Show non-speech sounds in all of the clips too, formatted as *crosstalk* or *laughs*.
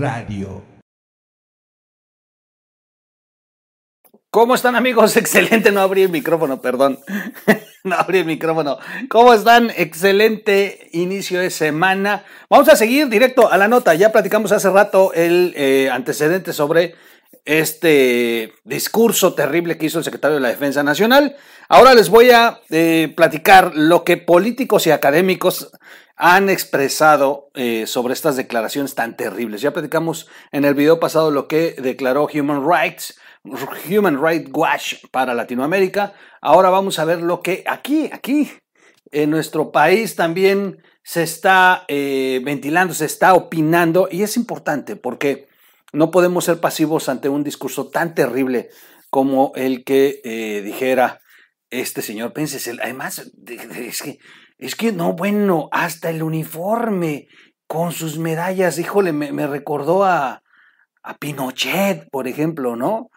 Radio. ¿Cómo están amigos? *laughs* Excelente, no abrí el micrófono, perdón. *laughs* no abrí el micrófono. ¿Cómo están? Excelente inicio de semana. Vamos a seguir directo a la nota. Ya platicamos hace rato el eh, antecedente sobre este discurso terrible que hizo el secretario de la Defensa Nacional. Ahora les voy a eh, platicar lo que políticos y académicos han expresado eh, sobre estas declaraciones tan terribles. Ya platicamos en el video pasado lo que declaró Human Rights, Human Rights Watch para Latinoamérica. Ahora vamos a ver lo que aquí, aquí, en nuestro país también se está eh, ventilando, se está opinando y es importante porque no podemos ser pasivos ante un discurso tan terrible como el que eh, dijera este señor Pence. Además, es que, es que no, bueno, hasta el uniforme con sus medallas, híjole, me, recordó a, a, Pinochet, por ejemplo, ¿no?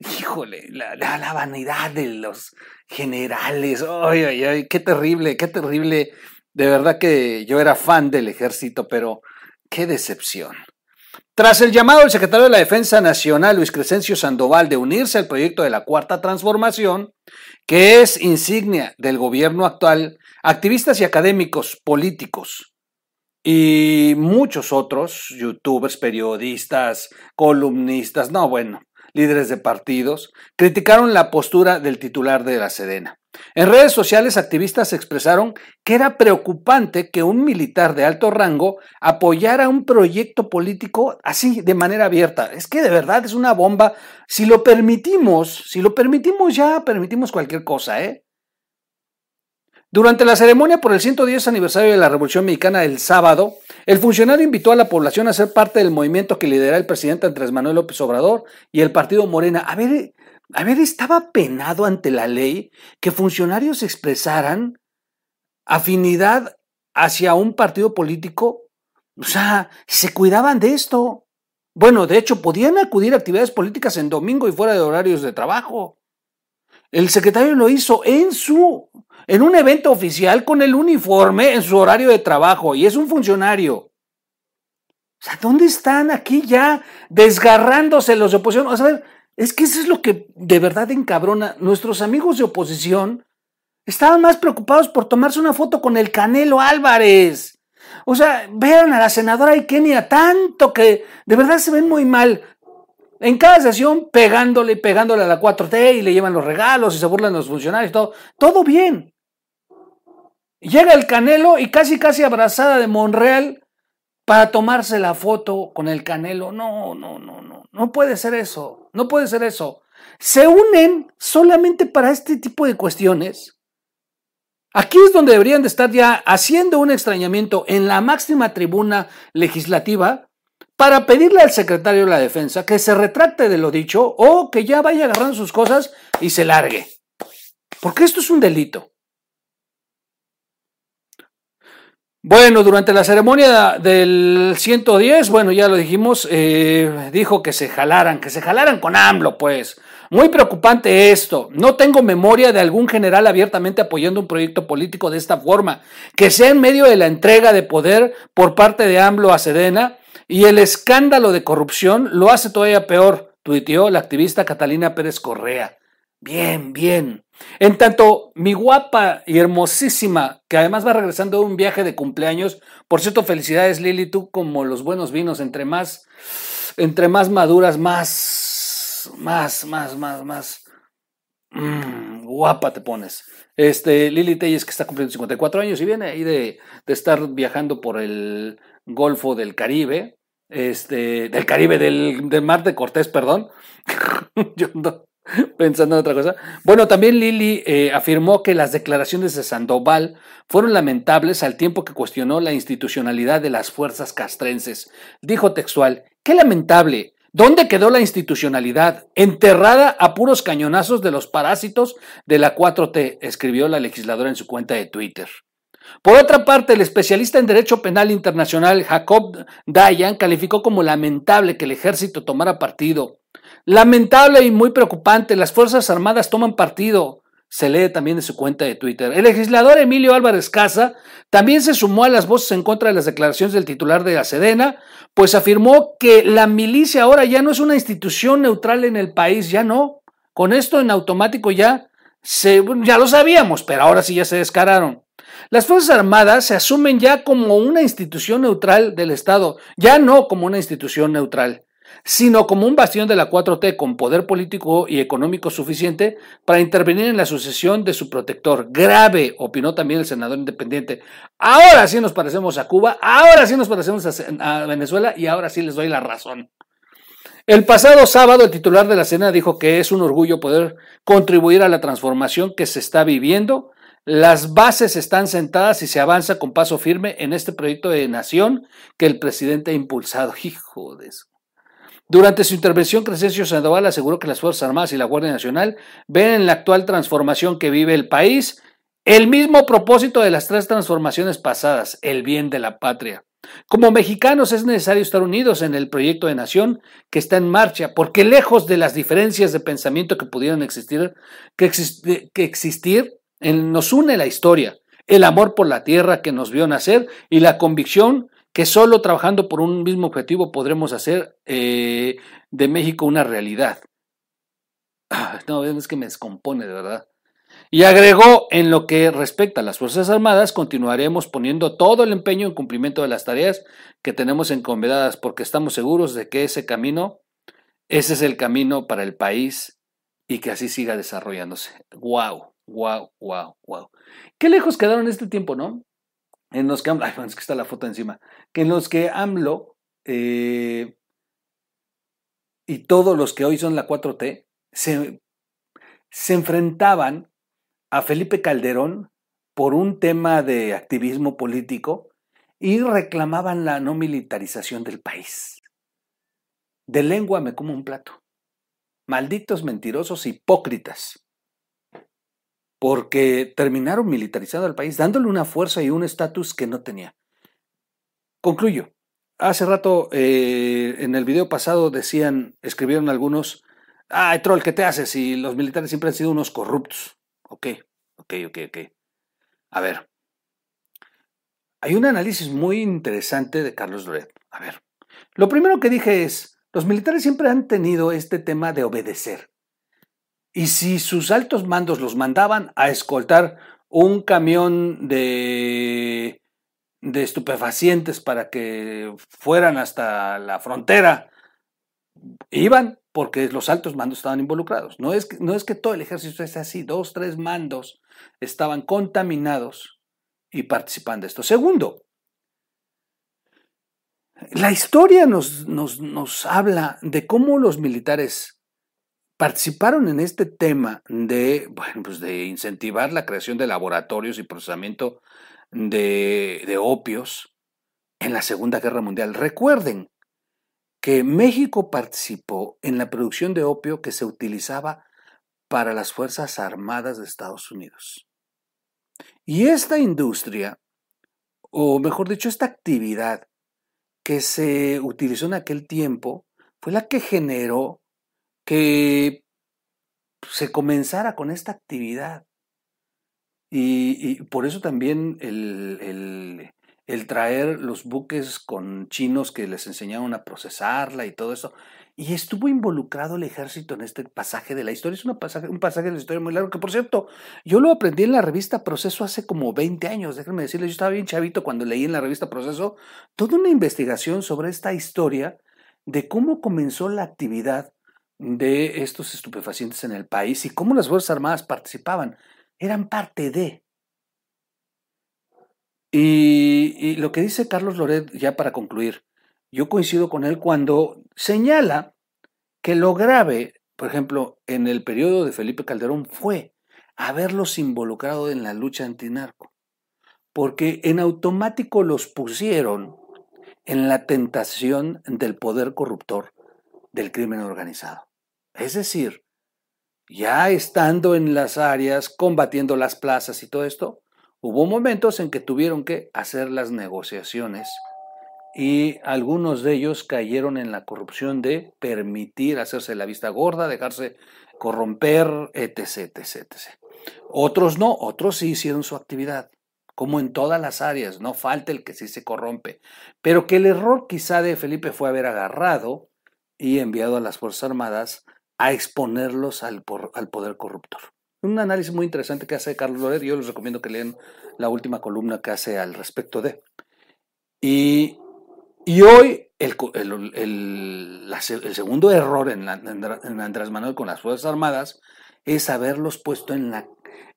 Híjole, la, la, vanidad de los generales, ay, ay, ay, qué terrible, qué terrible. De verdad que yo era fan del ejército, pero qué decepción. Tras el llamado del secretario de la Defensa Nacional, Luis Crescencio Sandoval, de unirse al proyecto de la Cuarta Transformación, que es insignia del gobierno actual, activistas y académicos políticos y muchos otros, youtubers, periodistas, columnistas, no, bueno, líderes de partidos, criticaron la postura del titular de la Sedena. En redes sociales, activistas expresaron que era preocupante que un militar de alto rango apoyara un proyecto político así, de manera abierta. Es que de verdad es una bomba. Si lo permitimos, si lo permitimos ya, permitimos cualquier cosa, ¿eh? Durante la ceremonia por el 110 aniversario de la Revolución Mexicana el sábado, el funcionario invitó a la población a ser parte del movimiento que lidera el presidente Andrés Manuel López Obrador y el partido Morena. A ver, a ver, estaba penado ante la ley que funcionarios expresaran afinidad hacia un partido político. O sea, se cuidaban de esto. Bueno, de hecho, podían acudir a actividades políticas en domingo y fuera de horarios de trabajo. El secretario lo hizo en su, en un evento oficial con el uniforme en su horario de trabajo y es un funcionario. O sea, ¿dónde están aquí ya desgarrándose los de oposición? O sea, es que eso es lo que de verdad encabrona. Nuestros amigos de oposición estaban más preocupados por tomarse una foto con el Canelo Álvarez. O sea, vean a la senadora Ikenia tanto que de verdad se ven muy mal. En cada sesión pegándole, pegándole a la 4T y le llevan los regalos y se burlan los funcionarios, todo, todo bien. Llega el Canelo y casi, casi abrazada de Monreal para tomarse la foto con el Canelo. No, no, no, no, no puede ser eso, no puede ser eso. Se unen solamente para este tipo de cuestiones. Aquí es donde deberían de estar ya haciendo un extrañamiento en la máxima tribuna legislativa para pedirle al secretario de la defensa que se retracte de lo dicho o que ya vaya agarrando sus cosas y se largue. Porque esto es un delito. Bueno, durante la ceremonia del 110, bueno, ya lo dijimos, eh, dijo que se jalaran, que se jalaran con AMLO, pues. Muy preocupante esto. No tengo memoria de algún general abiertamente apoyando un proyecto político de esta forma, que sea en medio de la entrega de poder por parte de AMLO a Sedena y el escándalo de corrupción lo hace todavía peor, tuiteó la activista Catalina Pérez Correa. Bien, bien. En tanto, mi guapa y hermosísima, que además va regresando de un viaje de cumpleaños, por cierto, felicidades Lili, tú como los buenos vinos, entre más, entre más maduras, más, más, más, más, más, mm, guapa te pones. Este, Lili Telles que está cumpliendo 54 años y viene ahí de, de estar viajando por el Golfo del Caribe, este, del Caribe, del, del Mar de Cortés, perdón. *laughs* Yo no, *laughs* pensando en otra cosa. Bueno, también Lili eh, afirmó que las declaraciones de Sandoval fueron lamentables al tiempo que cuestionó la institucionalidad de las fuerzas castrenses. Dijo textual, qué lamentable. ¿Dónde quedó la institucionalidad? Enterrada a puros cañonazos de los parásitos de la 4T, escribió la legisladora en su cuenta de Twitter. Por otra parte, el especialista en Derecho Penal Internacional Jacob Dayan calificó como lamentable que el ejército tomara partido Lamentable y muy preocupante, las Fuerzas Armadas toman partido. se lee también en su cuenta de Twitter. El legislador Emilio Álvarez Casa también se sumó a las voces en contra de las declaraciones del titular de la Sedena, pues afirmó que la milicia ahora ya no es una institución neutral en el país, ya no. Con esto en automático ya se, ya lo sabíamos, pero ahora sí ya se descararon. Las Fuerzas Armadas se asumen ya como una institución neutral del Estado, ya no como una institución neutral sino como un bastión de la 4T con poder político y económico suficiente para intervenir en la sucesión de su protector. Grave, opinó también el senador independiente. Ahora sí nos parecemos a Cuba, ahora sí nos parecemos a, Venezuela y ahora sí les doy la razón. El pasado sábado el titular de la Cena dijo que es un orgullo poder contribuir a la transformación que se está viviendo. Las bases están sentadas y se avanza con paso firme en este proyecto de nación que el presidente ha impulsado. Hijo de. Durante su intervención, Crescencio Sandoval aseguró que las Fuerzas Armadas y la Guardia Nacional ven en la actual transformación que vive el país el mismo propósito de las tres transformaciones pasadas, el bien de la patria. Como mexicanos es necesario estar unidos en el proyecto de nación que está en marcha, porque lejos de las diferencias de pensamiento que pudieran existir, que, que existir nos une la historia, el amor por la tierra que nos vio nacer y la convicción que solo trabajando por un mismo objetivo podremos hacer eh, de México una realidad. Ah, no, es que me descompone de verdad. Y agregó, en lo que respecta a las Fuerzas Armadas, continuaremos poniendo todo el empeño en cumplimiento de las tareas que tenemos encomendadas, porque estamos seguros de que ese camino, ese es el camino para el país y que así siga desarrollándose. ¡Wow! ¡Wow! ¡Wow! ¡Wow! Qué lejos quedaron este tiempo, ¿no? En los que AMLO, es que está la foto encima, que en los que AMLO eh, y todos los que hoy son la 4T se, se enfrentaban a Felipe Calderón por un tema de activismo político y reclamaban la no militarización del país. De lengua me como un plato. Malditos mentirosos hipócritas porque terminaron militarizando al país, dándole una fuerza y un estatus que no tenía. Concluyo. Hace rato, eh, en el video pasado, decían, escribieron algunos, ay, troll, ¿qué te haces? Y los militares siempre han sido unos corruptos. Ok, ok, ok, ok. A ver, hay un análisis muy interesante de Carlos Loret. A ver, lo primero que dije es, los militares siempre han tenido este tema de obedecer. Y si sus altos mandos los mandaban a escoltar un camión de, de estupefacientes para que fueran hasta la frontera, iban porque los altos mandos estaban involucrados. No es, que, no es que todo el ejército es así, dos, tres mandos estaban contaminados y participan de esto. Segundo, la historia nos, nos, nos habla de cómo los militares participaron en este tema de, bueno, pues de incentivar la creación de laboratorios y procesamiento de, de opios en la Segunda Guerra Mundial. Recuerden que México participó en la producción de opio que se utilizaba para las Fuerzas Armadas de Estados Unidos. Y esta industria, o mejor dicho, esta actividad que se utilizó en aquel tiempo, fue la que generó que se comenzara con esta actividad. Y, por eso también el, el, traer los buques con chinos que les enseñaron a procesarla y todo eso. Y estuvo involucrado el ejército en este pasaje de la historia. Es una pasaje, un pasaje de la historia muy largo, que por cierto, yo lo aprendí en la revista Proceso hace como 20 años. Déjenme decirles, yo estaba bien chavito cuando leí en la revista Proceso toda una investigación sobre esta historia de cómo comenzó la actividad de estos estupefacientes en el país y cómo las Fuerzas Armadas participaban. Eran parte de. Y, lo que dice Carlos Loret, ya para concluir, yo coincido con él cuando señala que lo grave, por ejemplo, en el periodo de Felipe Calderón fue haberlos involucrado en la lucha antinarco, porque en automático los pusieron en la tentación del poder corruptor del crimen organizado. Es decir, ya estando en las áreas, combatiendo las plazas y todo esto, hubo momentos en que tuvieron que hacer las negociaciones y algunos de ellos cayeron en la corrupción de permitir hacerse la vista gorda, dejarse corromper, etc, etc, etc. Otros no, otros sí hicieron su actividad, como en todas las áreas, no falta el que sí se corrompe. Pero que el error quizá de Felipe fue haber agarrado y enviado a las Fuerzas Armadas a exponerlos al, al poder corruptor. Un análisis muy interesante que hace Carlos Loret, yo les recomiendo que lean la última columna que hace al respecto de. Y, y hoy el, el, el, segundo error en, en, Andrés Manuel con las Fuerzas Armadas es haberlos puesto en la,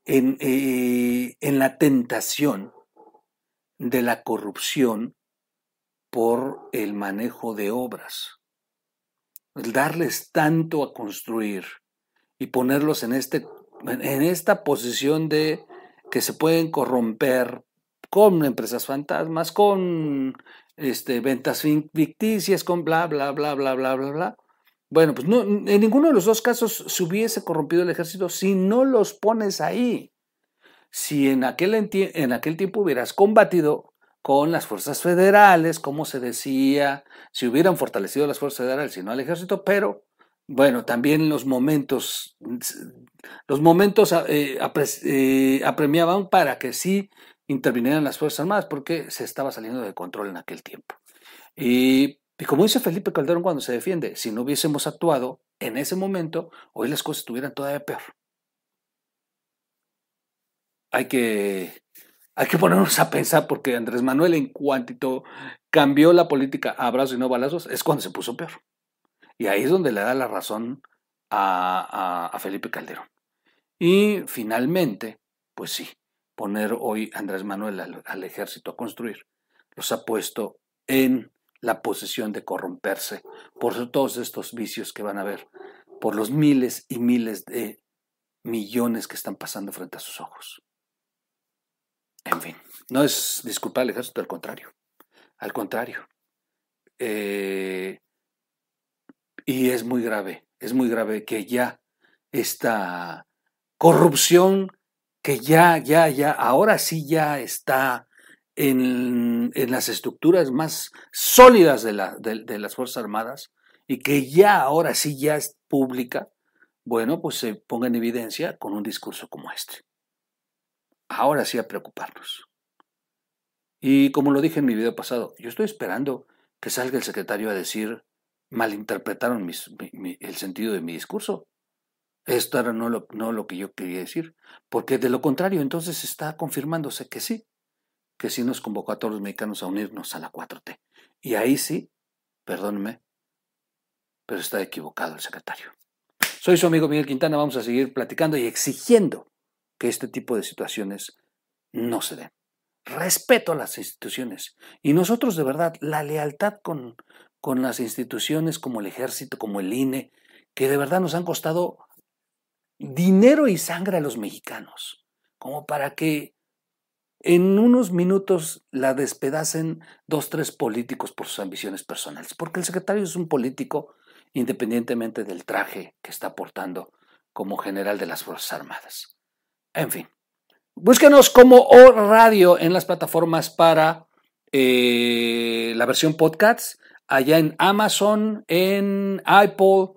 en, eh, en la tentación de la corrupción por el manejo de obras. Darles tanto a construir y ponerlos en, este, en esta posición de que se pueden corromper con empresas fantasmas, con este, ventas ficticias, con bla, bla, bla, bla, bla, bla, bla. Bueno, pues no, en ninguno de los dos casos se hubiese corrompido el ejército si no los pones ahí. Si en aquel, en aquel tiempo hubieras combatido con las fuerzas federales, como se decía, si hubieran fortalecido las fuerzas federales y no al ejército, pero bueno, también los momentos, los momentos eh, eh, apremiaban para que sí intervinieran las Fuerzas Armadas, porque se estaba saliendo de control en aquel tiempo. Y, y como dice Felipe Calderón cuando se defiende, si no hubiésemos actuado en ese momento, hoy las cosas estuvieran todavía peor. Hay que, hay que ponernos a pensar porque Andrés Manuel en cuanto cambió la política a abrazos y no balazos, es cuando se puso peor. Y ahí es donde le da la razón a, Felipe Calderón. Y finalmente, pues sí, poner hoy Andrés Manuel al, ejército a construir, los ha puesto en la posición de corromperse por todos estos vicios que van a ver, por los miles y miles de millones que están pasando frente a sus ojos. En fin, no es disculpar al ejército, al contrario. Al contrario. Eh, y es muy grave, es muy grave que ya esta corrupción que ya, ya, ya, ahora sí ya está en, las estructuras más sólidas de, la, de, las Fuerzas Armadas y que ya ahora sí ya es pública, bueno, pues se ponga en evidencia con un discurso como este. Ahora sí a preocuparnos. Y como lo dije en mi video pasado, yo estoy esperando que salga el secretario a decir malinterpretaron el sentido de mi discurso. Esto era no lo, no lo que yo quería decir, porque de lo contrario entonces está confirmándose que sí, que sí nos convocó a todos los mexicanos a unirnos a la 4T. Y ahí sí, perdónenme, pero está equivocado el secretario. Soy su amigo Miguel Quintana, vamos a seguir platicando y exigiendo que este tipo de situaciones no se den. Respeto a las instituciones y nosotros de verdad, la lealtad con, con las instituciones como el ejército, como el INE, que de verdad nos han costado dinero y sangre a los mexicanos, como para que en unos minutos la despedacen dos, tres políticos por sus ambiciones personales, porque el secretario es un político independientemente del traje que está portando como general de las Fuerzas Armadas. En fin, búsquenos como O Radio en las plataformas para eh, la versión podcast allá en Amazon, en Apple,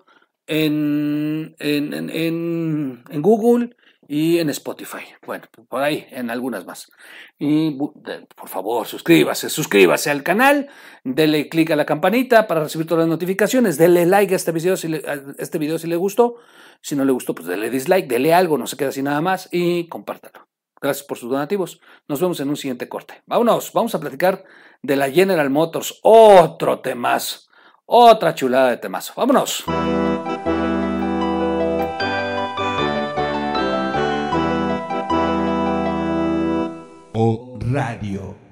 en, en, Google y en Spotify. Bueno, por ahí, en algunas más. Y por favor, suscríbase, suscríbase al canal, dele clic a la campanita para recibir todas las notificaciones, dele like a este video si le, este video si le gustó. Si no le gustó, pues dele dislike, dele algo, no se queda así nada más y compártalo. Gracias por sus donativos. Nos vemos en un siguiente corte. Vámonos, vamos a platicar de la General Motors. Otro temazo. Otra chulada de temazo. Vámonos. O Radio.